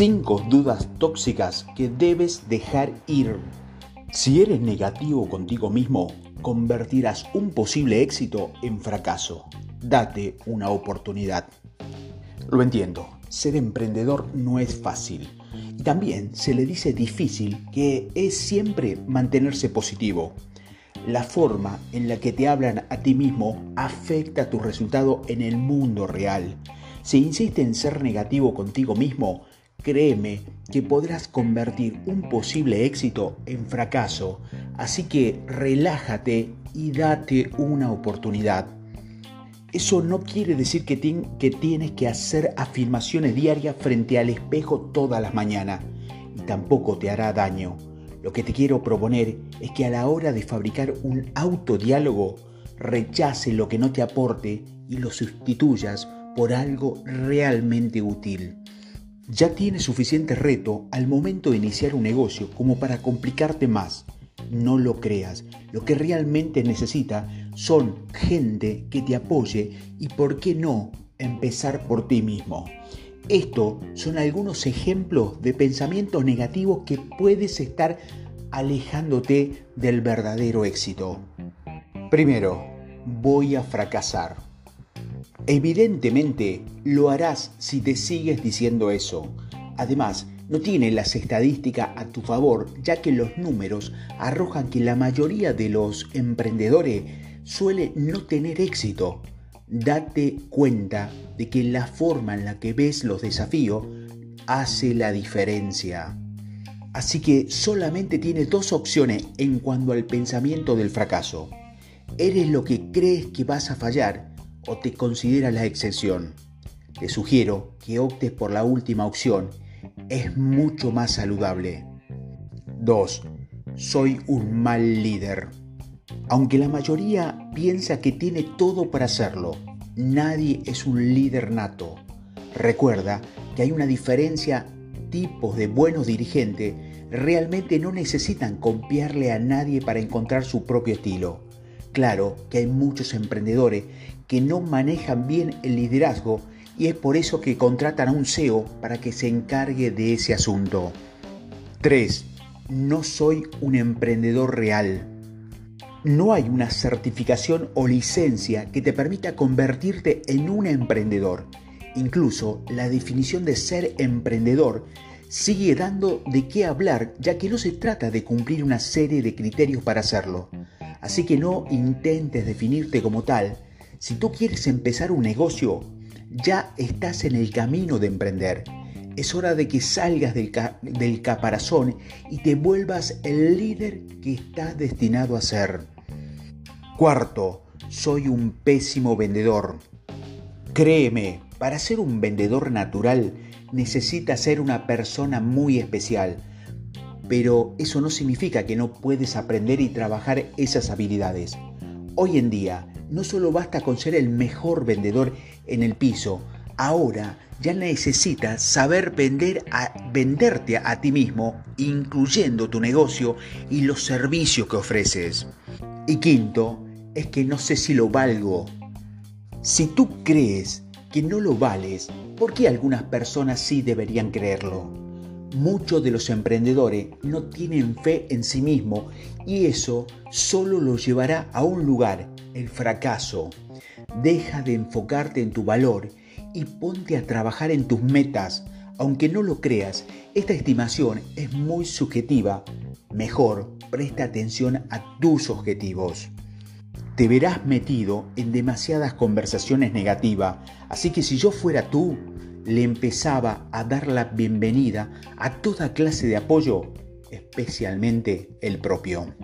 5 dudas tóxicas que debes dejar ir. Si eres negativo contigo mismo, convertirás un posible éxito en fracaso. Date una oportunidad. Lo entiendo, ser emprendedor no es fácil. Y también se le dice difícil que es siempre mantenerse positivo. La forma en la que te hablan a ti mismo afecta tu resultado en el mundo real. Si insistes en ser negativo contigo mismo, créeme que podrás convertir un posible éxito en fracaso. Así que relájate y date una oportunidad. Eso no quiere decir que, tienes que hacer afirmaciones diarias frente al espejo todas las mañanas y tampoco te hará daño. Lo que te quiero proponer es que a la hora de fabricar un autodiálogo, rechace lo que no te aporte y lo sustituyas por algo realmente útil. Ya tienes suficiente reto al momento de iniciar un negocio como para complicarte más. No lo creas. Lo que realmente necesita son gente que te apoye y, por qué no, empezar por ti mismo. Estos son algunos ejemplos de pensamientos negativos que puedes estar alejándote del verdadero éxito. Primero, voy a fracasar. Evidentemente lo harás si te sigues diciendo eso. Además, no tiene las estadísticas a tu favor, ya que los números arrojan que la mayoría de los emprendedores suele no tener éxito. Date cuenta de que la forma en la que ves los desafíos hace la diferencia. Así que solamente tienes dos opciones en cuanto al pensamiento del fracaso. Eres lo que crees que vas a fallar o te consideras la excepción. Te sugiero que optes por la última opción. Es mucho más saludable. 2. Soy un mal líder. Aunque la mayoría piensa que tiene todo para hacerlo, nadie es un líder nato. Recuerda que hay una diferencia tipos de buenos dirigentes realmente no necesitan copiarle a nadie para encontrar su propio estilo. Claro que hay muchos emprendedores que no manejan bien el liderazgo y es por eso que contratan a un CEO para que se encargue de ese asunto. 3. No soy un emprendedor real. No hay una certificación o licencia que te permita convertirte en un emprendedor. Incluso la definición de ser emprendedor sigue dando de qué hablar ya que no se trata de cumplir una serie de criterios para hacerlo. Así que no intentes definirte como tal. Si tú quieres empezar un negocio, ya estás en el camino de emprender. Es hora de que salgas del, caparazón y te vuelvas el líder que estás destinado a ser. Cuarto, soy un pésimo vendedor. Créeme, para ser un vendedor natural necesitas ser una persona muy especial, pero eso no significa que no puedes aprender y trabajar esas habilidades. Hoy en día no solo basta con ser el mejor vendedor en el piso, ahora ya necesitas saber vender a, venderte a ti mismo, incluyendo tu negocio y los servicios que ofreces. Y quinto, es que no sé si lo valgo. Si tú crees que no lo vales, ¿por qué algunas personas sí deberían creerlo? Muchos de los emprendedores no tienen fe en sí mismos y eso solo los llevará a un lugar, el fracaso. Deja de enfocarte en tu valor y ponte a trabajar en tus metas. Aunque no lo creas, esta estimación es muy subjetiva. Mejor, presta atención a tus objetivos te verás metido en demasiadas conversaciones negativas, así que si yo fuera tú, le empezaba a dar la bienvenida a toda clase de apoyo, especialmente el propio.